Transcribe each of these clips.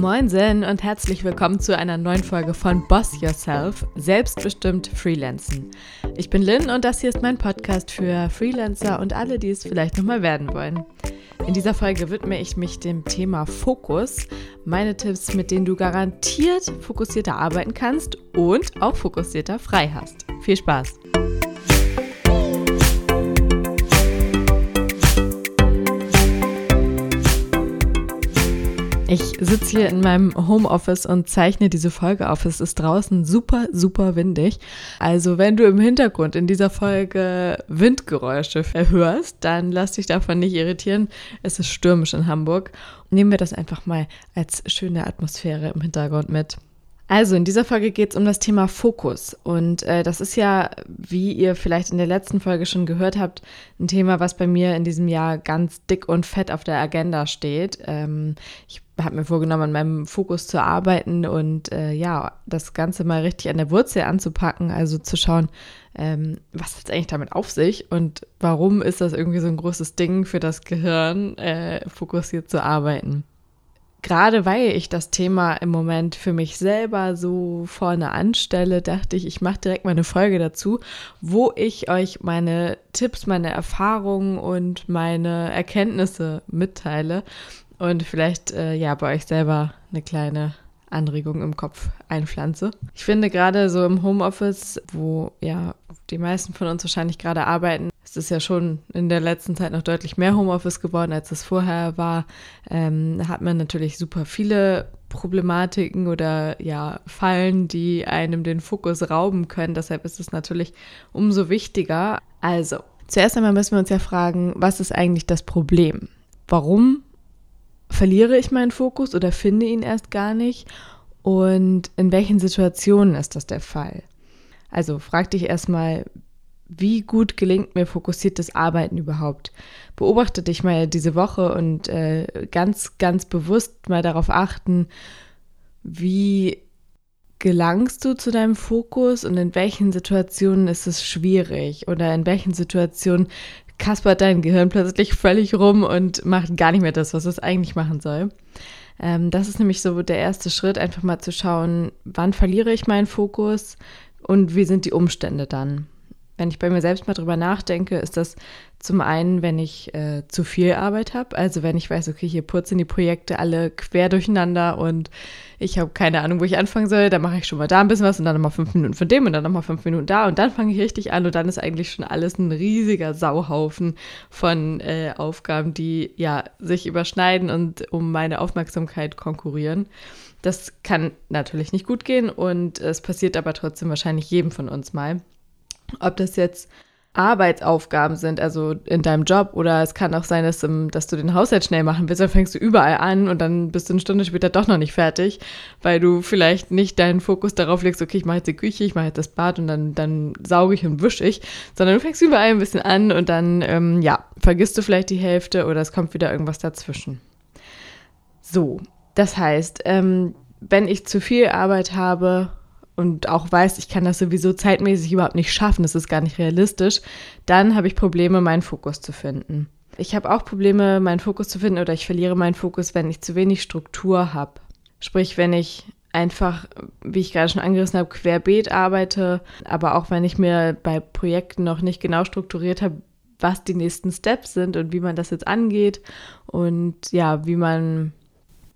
Moinsen und herzlich willkommen zu einer neuen Folge von Boss Yourself, selbstbestimmt Freelancen. Ich bin Lynn und das hier ist mein Podcast für Freelancer und alle, die es vielleicht nochmal werden wollen. In dieser Folge widme ich mich dem Thema Fokus, meine Tipps, mit denen du garantiert fokussierter arbeiten kannst und auch fokussierter frei hast. Viel Spaß! Ich sitze hier in meinem Homeoffice und zeichne diese Folge auf. Es ist draußen super, super windig. Also wenn du im Hintergrund in dieser Folge Windgeräusche hörst, dann lass dich davon nicht irritieren. Es ist stürmisch in Hamburg. Nehmen wir das einfach mal als schöne Atmosphäre im Hintergrund mit. Also in dieser Folge geht es um das Thema Fokus. Und äh, das ist ja, wie ihr vielleicht in der letzten Folge schon gehört habt, ein Thema, was bei mir in diesem Jahr ganz dick und fett auf der Agenda steht. Ähm, ich habe mir vorgenommen, an meinem Fokus zu arbeiten und äh, ja, das Ganze mal richtig an der Wurzel anzupacken, also zu schauen, ähm, was hat es eigentlich damit auf sich und warum ist das irgendwie so ein großes Ding für das Gehirn, äh, fokussiert zu arbeiten. Gerade weil ich das Thema im Moment für mich selber so vorne anstelle, dachte ich, ich mache direkt mal eine Folge dazu, wo ich euch meine Tipps, meine Erfahrungen und meine Erkenntnisse mitteile und vielleicht äh, ja bei euch selber eine kleine Anregung im Kopf einpflanze. Ich finde gerade so im Homeoffice, wo ja die meisten von uns wahrscheinlich gerade arbeiten, es ist ja schon in der letzten Zeit noch deutlich mehr Homeoffice geworden, als es vorher war. Ähm, hat man natürlich super viele Problematiken oder ja Fallen, die einem den Fokus rauben können. Deshalb ist es natürlich umso wichtiger. Also, zuerst einmal müssen wir uns ja fragen, was ist eigentlich das Problem? Warum verliere ich meinen Fokus oder finde ihn erst gar nicht? Und in welchen Situationen ist das der Fall? Also frag dich erstmal, wie gut gelingt mir fokussiertes Arbeiten überhaupt? Beobachte dich mal diese Woche und äh, ganz, ganz bewusst mal darauf achten, wie gelangst du zu deinem Fokus und in welchen Situationen ist es schwierig oder in welchen Situationen kaspert dein Gehirn plötzlich völlig rum und macht gar nicht mehr das, was es eigentlich machen soll. Ähm, das ist nämlich so der erste Schritt, einfach mal zu schauen, wann verliere ich meinen Fokus und wie sind die Umstände dann. Wenn ich bei mir selbst mal drüber nachdenke, ist das zum einen, wenn ich äh, zu viel Arbeit habe, also wenn ich weiß, okay, hier purzeln die Projekte alle quer durcheinander und ich habe keine Ahnung, wo ich anfangen soll, dann mache ich schon mal da ein bisschen was und dann nochmal fünf Minuten von dem und dann nochmal fünf Minuten da und dann fange ich richtig an und dann ist eigentlich schon alles ein riesiger Sauhaufen von äh, Aufgaben, die ja sich überschneiden und um meine Aufmerksamkeit konkurrieren. Das kann natürlich nicht gut gehen und es passiert aber trotzdem wahrscheinlich jedem von uns mal. Ob das jetzt Arbeitsaufgaben sind, also in deinem Job, oder es kann auch sein, dass, dass, du den Haushalt schnell machen willst, dann fängst du überall an und dann bist du eine Stunde später doch noch nicht fertig, weil du vielleicht nicht deinen Fokus darauf legst, okay, ich mache jetzt die Küche, ich mache jetzt das Bad und dann, dann sauge ich und wische ich, sondern du fängst überall ein bisschen an und dann, ähm, ja, vergisst du vielleicht die Hälfte oder es kommt wieder irgendwas dazwischen. So, das heißt, ähm, wenn ich zu viel Arbeit habe und auch weiß, ich kann das sowieso zeitmäßig überhaupt nicht schaffen, das ist gar nicht realistisch, dann habe ich Probleme, meinen Fokus zu finden. Ich habe auch Probleme, meinen Fokus zu finden oder ich verliere meinen Fokus, wenn ich zu wenig Struktur habe. Sprich, wenn ich einfach, wie ich gerade schon angerissen habe, querbeet arbeite, aber auch wenn ich mir bei Projekten noch nicht genau strukturiert habe, was die nächsten Steps sind und wie man das jetzt angeht und ja, wie man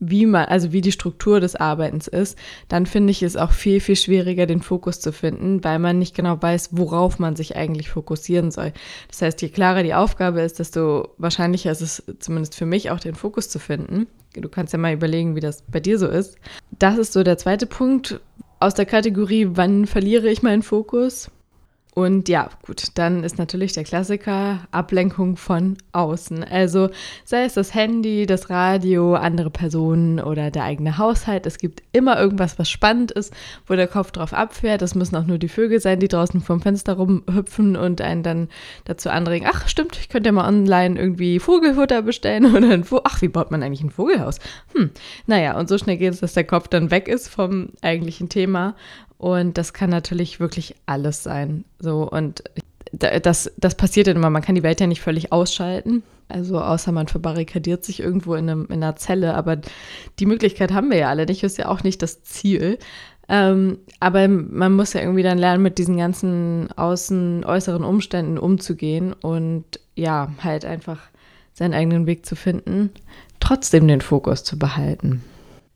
wie man, also wie die Struktur des Arbeitens ist, dann finde ich es auch viel, viel schwieriger, den Fokus zu finden, weil man nicht genau weiß, worauf man sich eigentlich fokussieren soll. Das heißt, je klarer die Aufgabe ist, desto wahrscheinlicher ist es zumindest für mich auch den Fokus zu finden. Du kannst ja mal überlegen, wie das bei dir so ist. Das ist so der zweite Punkt aus der Kategorie, wann verliere ich meinen Fokus? Und ja, gut, dann ist natürlich der Klassiker Ablenkung von außen. Also sei es das Handy, das Radio, andere Personen oder der eigene Haushalt. Es gibt immer irgendwas, was spannend ist, wo der Kopf drauf abfährt. Es müssen auch nur die Vögel sein, die draußen vorm Fenster rumhüpfen und einen dann dazu anregen, ach stimmt, ich könnte ja mal online irgendwie Vogelfutter bestellen oder ein Vo Ach, wie baut man eigentlich ein Vogelhaus? Hm, naja, und so schnell geht es, dass der Kopf dann weg ist vom eigentlichen Thema und das kann natürlich wirklich alles sein. So, und das, das passiert dann immer. Man kann die Welt ja nicht völlig ausschalten. Also außer man verbarrikadiert sich irgendwo in, einem, in einer Zelle, aber die Möglichkeit haben wir ja alle nicht, ist ja auch nicht das Ziel. Ähm, aber man muss ja irgendwie dann lernen, mit diesen ganzen außen, äußeren Umständen umzugehen und ja, halt einfach seinen eigenen Weg zu finden, trotzdem den Fokus zu behalten.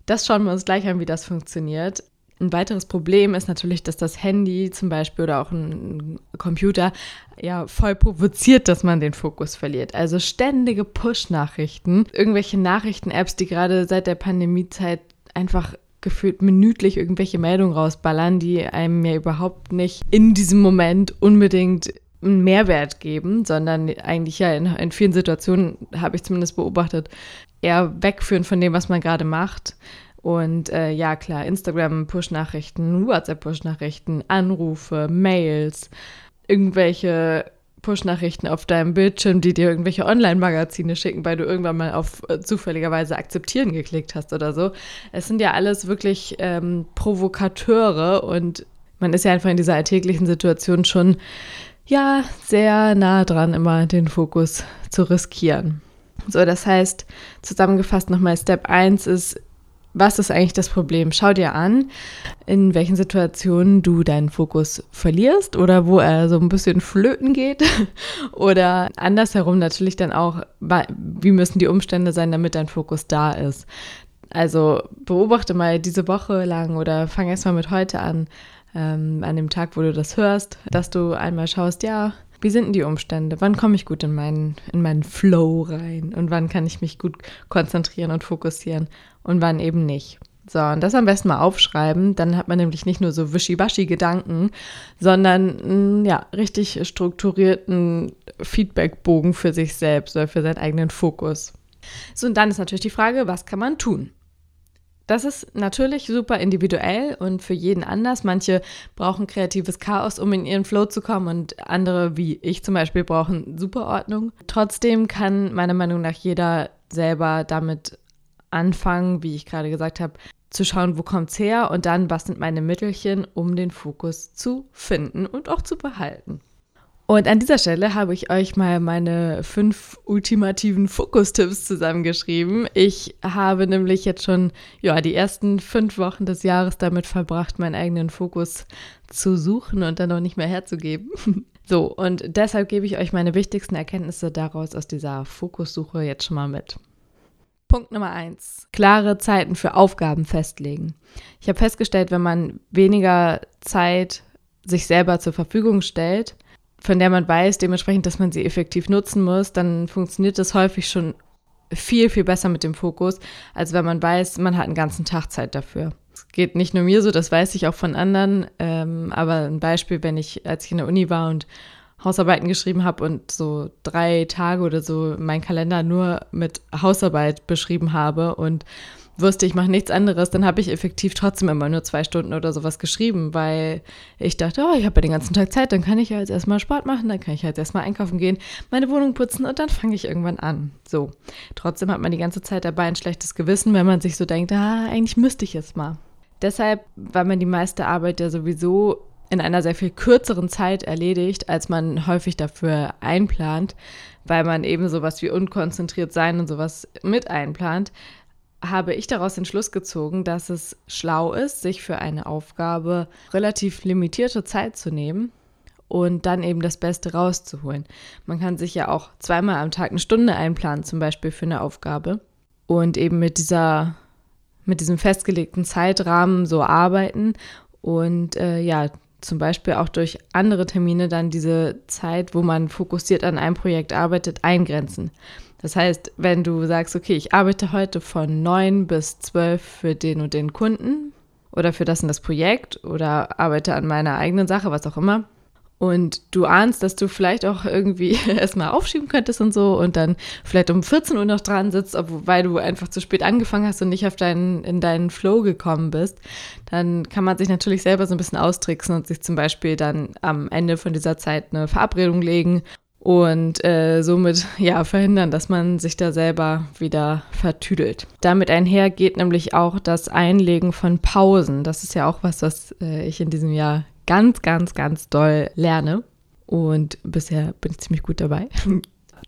Das schauen wir uns gleich an, wie das funktioniert. Ein weiteres Problem ist natürlich, dass das Handy zum Beispiel oder auch ein Computer ja voll provoziert, dass man den Fokus verliert. Also ständige Push-Nachrichten, irgendwelche Nachrichten-Apps, die gerade seit der Pandemiezeit einfach gefühlt minütlich irgendwelche Meldungen rausballern, die einem ja überhaupt nicht in diesem Moment unbedingt einen Mehrwert geben, sondern eigentlich ja in, in vielen Situationen, habe ich zumindest beobachtet, eher wegführen von dem, was man gerade macht. Und äh, ja, klar, Instagram, Push-Nachrichten, WhatsApp-Push-Nachrichten, Anrufe, Mails, irgendwelche Push-Nachrichten auf deinem Bildschirm, die dir irgendwelche Online-Magazine schicken, weil du irgendwann mal auf äh, zufälligerweise akzeptieren geklickt hast oder so. Es sind ja alles wirklich ähm, Provokateure und man ist ja einfach in dieser alltäglichen Situation schon ja sehr nah dran, immer den Fokus zu riskieren. So, das heißt, zusammengefasst nochmal, Step 1 ist was ist eigentlich das Problem? Schau dir an, in welchen Situationen du deinen Fokus verlierst oder wo er so ein bisschen flöten geht. oder andersherum natürlich dann auch, wie müssen die Umstände sein, damit dein Fokus da ist. Also beobachte mal diese Woche lang oder fang erst mal mit heute an, ähm, an dem Tag, wo du das hörst, dass du einmal schaust, ja, wie sind denn die Umstände? Wann komme ich gut in meinen, in meinen Flow rein? Und wann kann ich mich gut konzentrieren und fokussieren? Und wann eben nicht? So, und das am besten mal aufschreiben. Dann hat man nämlich nicht nur so wischiwaschi Gedanken, sondern einen, ja, richtig strukturierten Feedbackbogen für sich selbst oder für seinen eigenen Fokus. So, und dann ist natürlich die Frage, was kann man tun? Das ist natürlich super individuell und für jeden anders. Manche brauchen kreatives Chaos, um in ihren Flow zu kommen und andere, wie ich zum Beispiel, brauchen Superordnung. Trotzdem kann meiner Meinung nach jeder selber damit anfangen, wie ich gerade gesagt habe, zu schauen, wo kommt es her und dann, was sind meine Mittelchen, um den Fokus zu finden und auch zu behalten. Und an dieser Stelle habe ich euch mal meine fünf ultimativen Fokustipps zusammengeschrieben. Ich habe nämlich jetzt schon ja, die ersten fünf Wochen des Jahres damit verbracht, meinen eigenen Fokus zu suchen und dann auch nicht mehr herzugeben. So, und deshalb gebe ich euch meine wichtigsten Erkenntnisse daraus aus dieser Fokussuche jetzt schon mal mit. Punkt Nummer eins. Klare Zeiten für Aufgaben festlegen. Ich habe festgestellt, wenn man weniger Zeit sich selber zur Verfügung stellt, von der man weiß, dementsprechend, dass man sie effektiv nutzen muss, dann funktioniert das häufig schon viel, viel besser mit dem Fokus, als wenn man weiß, man hat einen ganzen Tag Zeit dafür. Es geht nicht nur mir so, das weiß ich auch von anderen, ähm, aber ein Beispiel, wenn ich, als ich in der Uni war und Hausarbeiten geschrieben habe und so drei Tage oder so meinen Kalender nur mit Hausarbeit beschrieben habe und wusste, ich mache nichts anderes, dann habe ich effektiv trotzdem immer nur zwei Stunden oder sowas geschrieben, weil ich dachte, oh, ich habe ja den ganzen Tag Zeit, dann kann ich ja jetzt erstmal Sport machen, dann kann ich jetzt erstmal einkaufen gehen, meine Wohnung putzen und dann fange ich irgendwann an. So. Trotzdem hat man die ganze Zeit dabei ein schlechtes Gewissen, wenn man sich so denkt, ah, eigentlich müsste ich es mal. Deshalb, weil man die meiste Arbeit ja sowieso in einer sehr viel kürzeren Zeit erledigt, als man häufig dafür einplant, weil man eben sowas wie unkonzentriert sein und sowas mit einplant, habe ich daraus den Schluss gezogen, dass es schlau ist, sich für eine Aufgabe relativ limitierte Zeit zu nehmen und dann eben das Beste rauszuholen. Man kann sich ja auch zweimal am Tag eine Stunde einplanen, zum Beispiel für eine Aufgabe und eben mit dieser mit diesem festgelegten Zeitrahmen so arbeiten und äh, ja, zum Beispiel auch durch andere Termine dann diese Zeit, wo man fokussiert an einem Projekt arbeitet, eingrenzen. Das heißt, wenn du sagst, okay, ich arbeite heute von 9 bis 12 für den und den Kunden oder für das und das Projekt oder arbeite an meiner eigenen Sache, was auch immer, und du ahnst, dass du vielleicht auch irgendwie erstmal aufschieben könntest und so und dann vielleicht um 14 Uhr noch dran sitzt, weil du einfach zu spät angefangen hast und nicht auf deinen, in deinen Flow gekommen bist, dann kann man sich natürlich selber so ein bisschen austricksen und sich zum Beispiel dann am Ende von dieser Zeit eine Verabredung legen und äh, somit ja verhindern, dass man sich da selber wieder vertüdelt. Damit einher geht nämlich auch das Einlegen von Pausen. Das ist ja auch was, was äh, ich in diesem Jahr ganz, ganz, ganz doll lerne. Und bisher bin ich ziemlich gut dabei.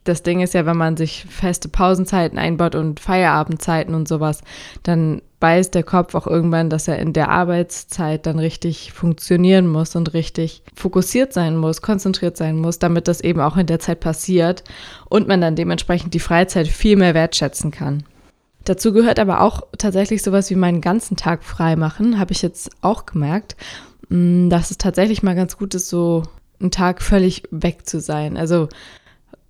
Das Ding ist ja, wenn man sich feste Pausenzeiten einbaut und Feierabendzeiten und sowas, dann weiß der Kopf auch irgendwann, dass er in der Arbeitszeit dann richtig funktionieren muss und richtig fokussiert sein muss, konzentriert sein muss, damit das eben auch in der Zeit passiert und man dann dementsprechend die Freizeit viel mehr wertschätzen kann. Dazu gehört aber auch tatsächlich sowas wie meinen ganzen Tag frei machen, habe ich jetzt auch gemerkt, dass es tatsächlich mal ganz gut ist, so einen Tag völlig weg zu sein. Also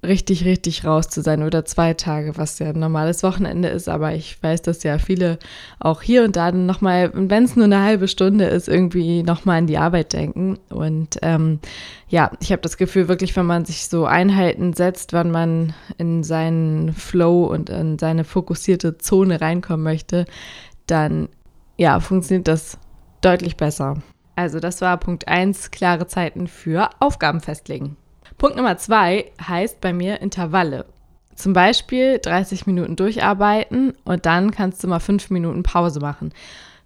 richtig, richtig raus zu sein oder zwei Tage, was ja ein normales Wochenende ist. Aber ich weiß, dass ja viele auch hier und da nochmal, wenn es nur eine halbe Stunde ist, irgendwie nochmal an die Arbeit denken. Und ähm, ja, ich habe das Gefühl, wirklich, wenn man sich so Einheiten setzt, wann man in seinen Flow und in seine fokussierte Zone reinkommen möchte, dann ja, funktioniert das deutlich besser. Also das war Punkt 1, klare Zeiten für Aufgaben festlegen. Punkt Nummer zwei heißt bei mir Intervalle. Zum Beispiel 30 Minuten durcharbeiten und dann kannst du mal fünf Minuten Pause machen.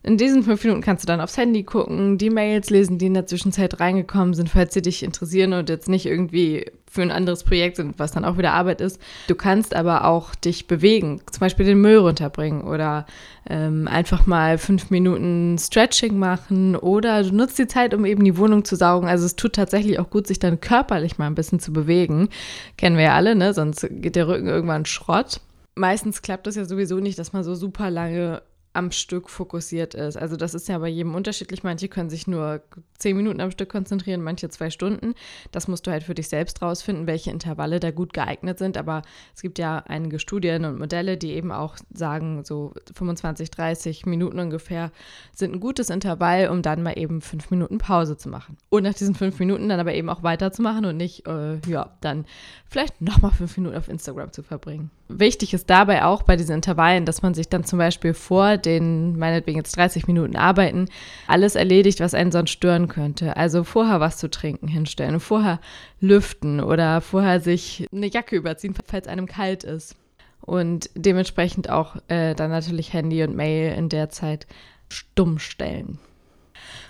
In diesen fünf Minuten kannst du dann aufs Handy gucken, die Mails lesen, die in der Zwischenzeit reingekommen sind, falls sie dich interessieren und jetzt nicht irgendwie für ein anderes Projekt sind, was dann auch wieder Arbeit ist. Du kannst aber auch dich bewegen, zum Beispiel den Müll runterbringen oder ähm, einfach mal fünf Minuten Stretching machen oder du nutzt die Zeit, um eben die Wohnung zu saugen. Also es tut tatsächlich auch gut, sich dann körperlich mal ein bisschen zu bewegen. Kennen wir ja alle, ne? Sonst geht der Rücken irgendwann Schrott. Meistens klappt das ja sowieso nicht, dass man so super lange am Stück fokussiert ist. Also das ist ja bei jedem unterschiedlich. Manche können sich nur zehn Minuten am Stück konzentrieren, manche zwei Stunden. Das musst du halt für dich selbst rausfinden, welche Intervalle da gut geeignet sind. Aber es gibt ja einige Studien und Modelle, die eben auch sagen, so 25, 30 Minuten ungefähr sind ein gutes Intervall, um dann mal eben fünf Minuten Pause zu machen. Und nach diesen fünf Minuten dann aber eben auch weiterzumachen und nicht, äh, ja, dann vielleicht nochmal fünf Minuten auf Instagram zu verbringen. Wichtig ist dabei auch bei diesen Intervallen, dass man sich dann zum Beispiel vor den, meinetwegen jetzt 30 Minuten arbeiten, alles erledigt, was einen sonst stören könnte. Also vorher was zu trinken hinstellen, vorher lüften oder vorher sich eine Jacke überziehen, falls einem kalt ist. Und dementsprechend auch äh, dann natürlich Handy und Mail in der Zeit stumm stellen.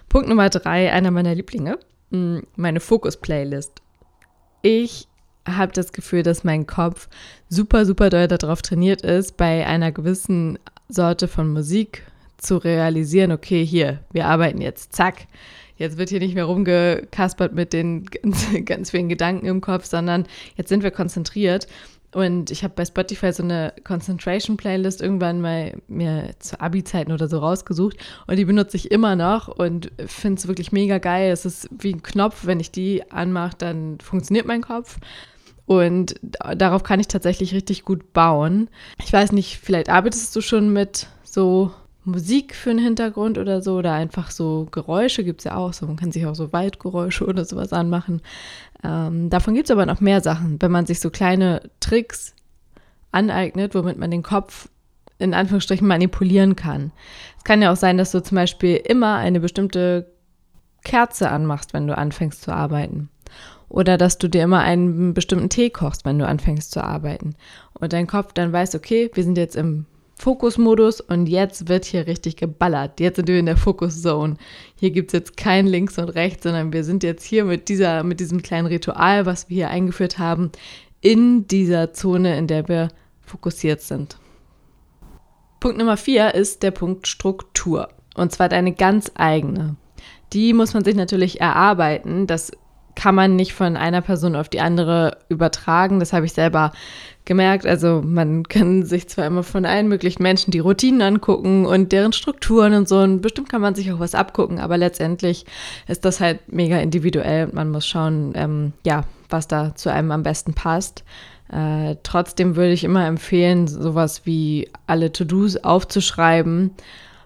Punkt Nummer drei, einer meiner Lieblinge, hm, meine Fokus-Playlist. Ich habe das Gefühl, dass mein Kopf super, super doll darauf trainiert ist, bei einer gewissen Sorte von Musik zu realisieren, okay, hier, wir arbeiten jetzt, zack. Jetzt wird hier nicht mehr rumgekaspert mit den ganz, ganz vielen Gedanken im Kopf, sondern jetzt sind wir konzentriert. Und ich habe bei Spotify so eine Concentration Playlist irgendwann mal mir zu Abi-Zeiten oder so rausgesucht und die benutze ich immer noch und finde es wirklich mega geil. Es ist wie ein Knopf, wenn ich die anmache, dann funktioniert mein Kopf. Und darauf kann ich tatsächlich richtig gut bauen. Ich weiß nicht, vielleicht arbeitest du schon mit so Musik für einen Hintergrund oder so oder einfach so Geräusche gibt es ja auch so. Man kann sich auch so Waldgeräusche oder sowas anmachen. Ähm, davon gibt es aber noch mehr Sachen, wenn man sich so kleine Tricks aneignet, womit man den Kopf in Anführungsstrichen manipulieren kann. Es kann ja auch sein, dass du zum Beispiel immer eine bestimmte Kerze anmachst, wenn du anfängst zu arbeiten. Oder dass du dir immer einen bestimmten Tee kochst, wenn du anfängst zu arbeiten. Und dein Kopf dann weiß, okay, wir sind jetzt im Fokusmodus und jetzt wird hier richtig geballert. Jetzt sind wir in der Fokus-Zone. Hier gibt es jetzt kein Links und Rechts, sondern wir sind jetzt hier mit, dieser, mit diesem kleinen Ritual, was wir hier eingeführt haben, in dieser Zone, in der wir fokussiert sind. Punkt Nummer vier ist der Punkt Struktur. Und zwar deine ganz eigene. Die muss man sich natürlich erarbeiten. Das kann man nicht von einer Person auf die andere übertragen. Das habe ich selber gemerkt. Also man kann sich zwar immer von allen möglichen Menschen die Routinen angucken und deren Strukturen und so. Und bestimmt kann man sich auch was abgucken, aber letztendlich ist das halt mega individuell und man muss schauen, ähm, ja, was da zu einem am besten passt. Äh, trotzdem würde ich immer empfehlen, sowas wie alle To-Dos aufzuschreiben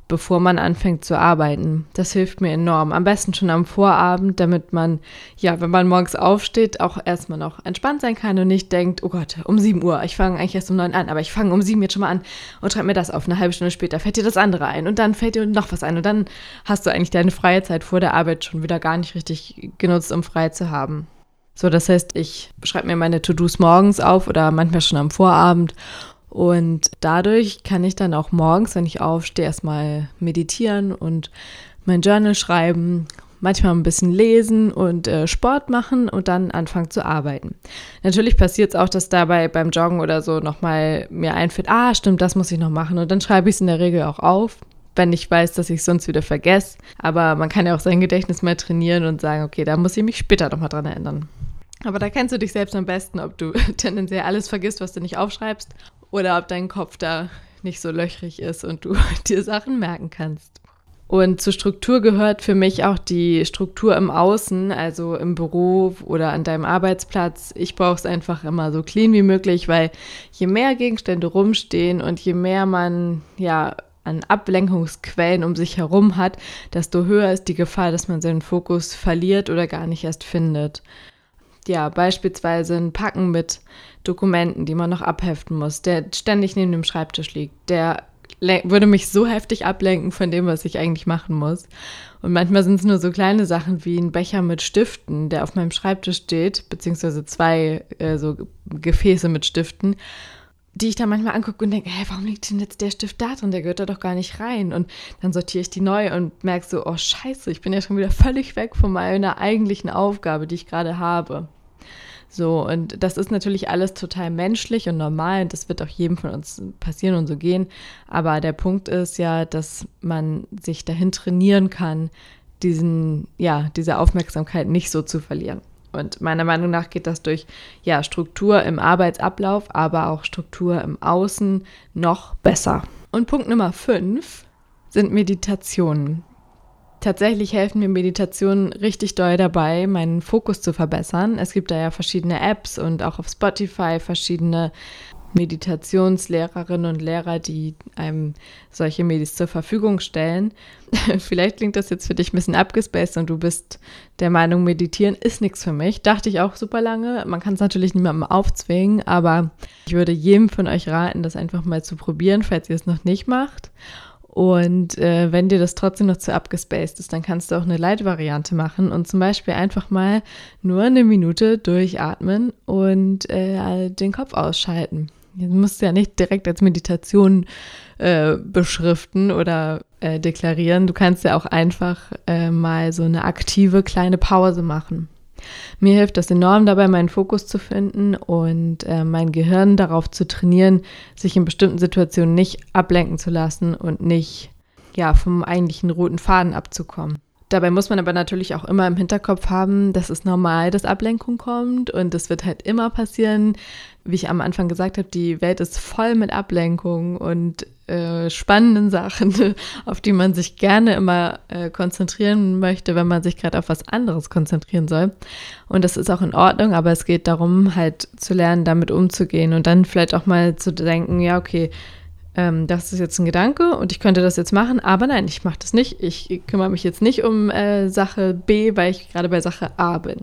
bevor man anfängt zu arbeiten. Das hilft mir enorm. Am besten schon am Vorabend, damit man, ja, wenn man morgens aufsteht, auch erstmal noch entspannt sein kann und nicht denkt, oh Gott, um 7 Uhr, ich fange eigentlich erst um 9 an, aber ich fange um 7 jetzt schon mal an und schreibe mir das auf. Eine halbe Stunde später fällt dir das andere ein und dann fällt dir noch was ein und dann hast du eigentlich deine freie Zeit vor der Arbeit schon wieder gar nicht richtig genutzt, um frei zu haben. So, das heißt, ich schreibe mir meine To-Dos morgens auf oder manchmal schon am Vorabend und dadurch kann ich dann auch morgens, wenn ich aufstehe, erstmal meditieren und mein Journal schreiben, manchmal ein bisschen lesen und äh, Sport machen und dann anfangen zu arbeiten. Natürlich passiert es auch, dass dabei beim Joggen oder so nochmal mir einfällt, ah, stimmt, das muss ich noch machen und dann schreibe ich es in der Regel auch auf wenn ich weiß, dass ich es sonst wieder vergesse. Aber man kann ja auch sein Gedächtnis mal trainieren und sagen, okay, da muss ich mich später nochmal dran erinnern. Aber da kennst du dich selbst am besten, ob du tendenziell alles vergisst, was du nicht aufschreibst, oder ob dein Kopf da nicht so löchrig ist und du dir Sachen merken kannst. Und zur Struktur gehört für mich auch die Struktur im Außen, also im Büro oder an deinem Arbeitsplatz. Ich brauche es einfach immer so clean wie möglich, weil je mehr Gegenstände rumstehen und je mehr man ja an Ablenkungsquellen um sich herum hat, desto höher ist die Gefahr, dass man seinen Fokus verliert oder gar nicht erst findet. Ja, beispielsweise ein Packen mit Dokumenten, die man noch abheften muss, der ständig neben dem Schreibtisch liegt, der würde mich so heftig ablenken von dem, was ich eigentlich machen muss. Und manchmal sind es nur so kleine Sachen wie ein Becher mit Stiften, der auf meinem Schreibtisch steht, beziehungsweise zwei äh, so Gefäße mit Stiften die ich dann manchmal angucke und denke, hä, warum liegt denn jetzt der Stift da drin? Der gehört da doch gar nicht rein. Und dann sortiere ich die neu und merke so, oh scheiße, ich bin ja schon wieder völlig weg von meiner eigentlichen Aufgabe, die ich gerade habe. So, und das ist natürlich alles total menschlich und normal und das wird auch jedem von uns passieren und so gehen. Aber der Punkt ist ja, dass man sich dahin trainieren kann, diesen, ja, diese Aufmerksamkeit nicht so zu verlieren. Und meiner Meinung nach geht das durch ja, Struktur im Arbeitsablauf, aber auch Struktur im Außen noch besser. Und Punkt Nummer 5 sind Meditationen. Tatsächlich helfen mir Meditationen richtig doll dabei, meinen Fokus zu verbessern. Es gibt da ja verschiedene Apps und auch auf Spotify verschiedene Meditationslehrerinnen und Lehrer, die einem solche Medis zur Verfügung stellen. Vielleicht klingt das jetzt für dich ein bisschen abgespaced und du bist der Meinung, meditieren ist nichts für mich. Dachte ich auch super lange. Man kann es natürlich niemandem aufzwingen, aber ich würde jedem von euch raten, das einfach mal zu probieren, falls ihr es noch nicht macht. Und äh, wenn dir das trotzdem noch zu abgespaced ist, dann kannst du auch eine Light-Variante machen und zum Beispiel einfach mal nur eine Minute durchatmen und äh, den Kopf ausschalten. Du musst ja nicht direkt als Meditation äh, beschriften oder äh, deklarieren. Du kannst ja auch einfach äh, mal so eine aktive kleine Pause machen. Mir hilft das enorm dabei, meinen Fokus zu finden und äh, mein Gehirn darauf zu trainieren, sich in bestimmten Situationen nicht ablenken zu lassen und nicht ja, vom eigentlichen roten Faden abzukommen. Dabei muss man aber natürlich auch immer im Hinterkopf haben, dass es normal, dass Ablenkung kommt und das wird halt immer passieren. Wie ich am Anfang gesagt habe, die Welt ist voll mit Ablenkung und äh, spannenden Sachen, auf die man sich gerne immer äh, konzentrieren möchte, wenn man sich gerade auf was anderes konzentrieren soll. Und das ist auch in Ordnung, aber es geht darum, halt zu lernen, damit umzugehen und dann vielleicht auch mal zu denken, ja, okay, ähm, das ist jetzt ein Gedanke und ich könnte das jetzt machen, aber nein, ich mache das nicht. Ich kümmere mich jetzt nicht um äh, Sache B, weil ich gerade bei Sache A bin.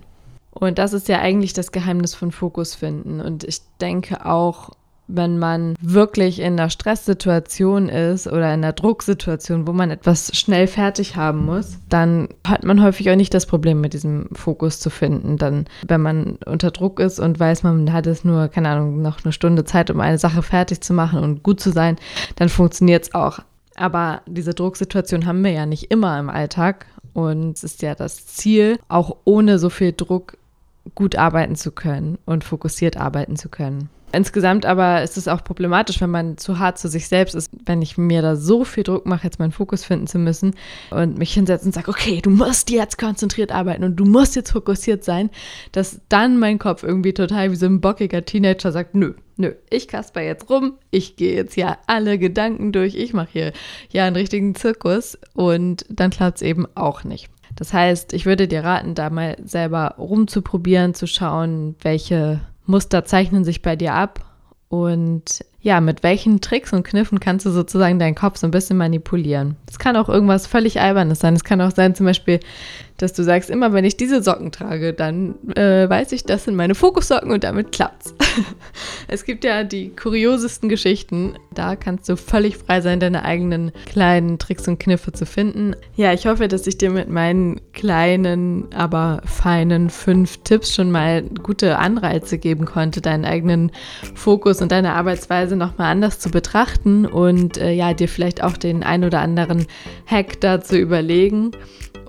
Und das ist ja eigentlich das Geheimnis von Fokus finden. Und ich denke auch, wenn man wirklich in einer Stresssituation ist oder in einer Drucksituation, wo man etwas schnell fertig haben muss, dann hat man häufig auch nicht das Problem mit diesem Fokus zu finden. Dann, wenn man unter Druck ist und weiß, man hat es nur, keine Ahnung, noch eine Stunde Zeit, um eine Sache fertig zu machen und gut zu sein, dann funktioniert es auch. Aber diese Drucksituation haben wir ja nicht immer im Alltag. Und es ist ja das Ziel, auch ohne so viel Druck gut arbeiten zu können und fokussiert arbeiten zu können. Insgesamt aber ist es auch problematisch, wenn man zu hart zu sich selbst ist, wenn ich mir da so viel Druck mache, jetzt meinen Fokus finden zu müssen und mich hinsetze und sage, okay, du musst jetzt konzentriert arbeiten und du musst jetzt fokussiert sein, dass dann mein Kopf irgendwie total wie so ein bockiger Teenager sagt, nö, nö, ich kasper jetzt rum, ich gehe jetzt ja alle Gedanken durch, ich mache hier ja einen richtigen Zirkus und dann klappt es eben auch nicht. Das heißt, ich würde dir raten, da mal selber rumzuprobieren, zu schauen, welche Muster zeichnen sich bei dir ab und ja, mit welchen Tricks und Kniffen kannst du sozusagen deinen Kopf so ein bisschen manipulieren? Es kann auch irgendwas völlig Albernes sein. Es kann auch sein, zum Beispiel, dass du sagst, immer wenn ich diese Socken trage, dann äh, weiß ich, das sind meine Fokussocken und damit klappt's. es gibt ja die kuriosesten Geschichten. Da kannst du völlig frei sein, deine eigenen kleinen Tricks und Kniffe zu finden. Ja, ich hoffe, dass ich dir mit meinen kleinen, aber feinen fünf Tipps schon mal gute Anreize geben konnte, deinen eigenen Fokus und deine Arbeitsweise nochmal anders zu betrachten und äh, ja, dir vielleicht auch den ein oder anderen Hack dazu überlegen.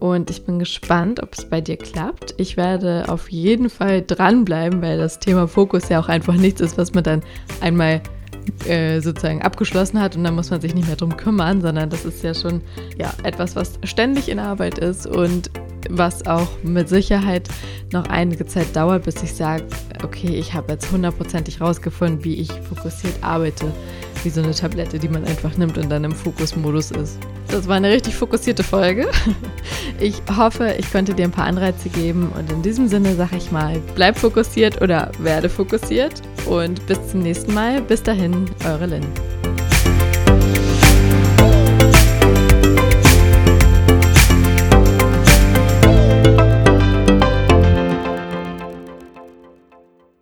Und ich bin gespannt, ob es bei dir klappt. Ich werde auf jeden Fall dranbleiben, weil das Thema Fokus ja auch einfach nichts ist, was man dann einmal äh, sozusagen abgeschlossen hat und dann muss man sich nicht mehr drum kümmern, sondern das ist ja schon ja, etwas, was ständig in Arbeit ist und was auch mit Sicherheit noch einige Zeit dauert, bis ich sage, okay, ich habe jetzt hundertprozentig rausgefunden, wie ich fokussiert arbeite, wie so eine Tablette, die man einfach nimmt und dann im Fokusmodus ist. Das war eine richtig fokussierte Folge. Ich hoffe, ich konnte dir ein paar Anreize geben und in diesem Sinne sage ich mal, bleib fokussiert oder werde fokussiert und bis zum nächsten Mal. Bis dahin, eure Lynn.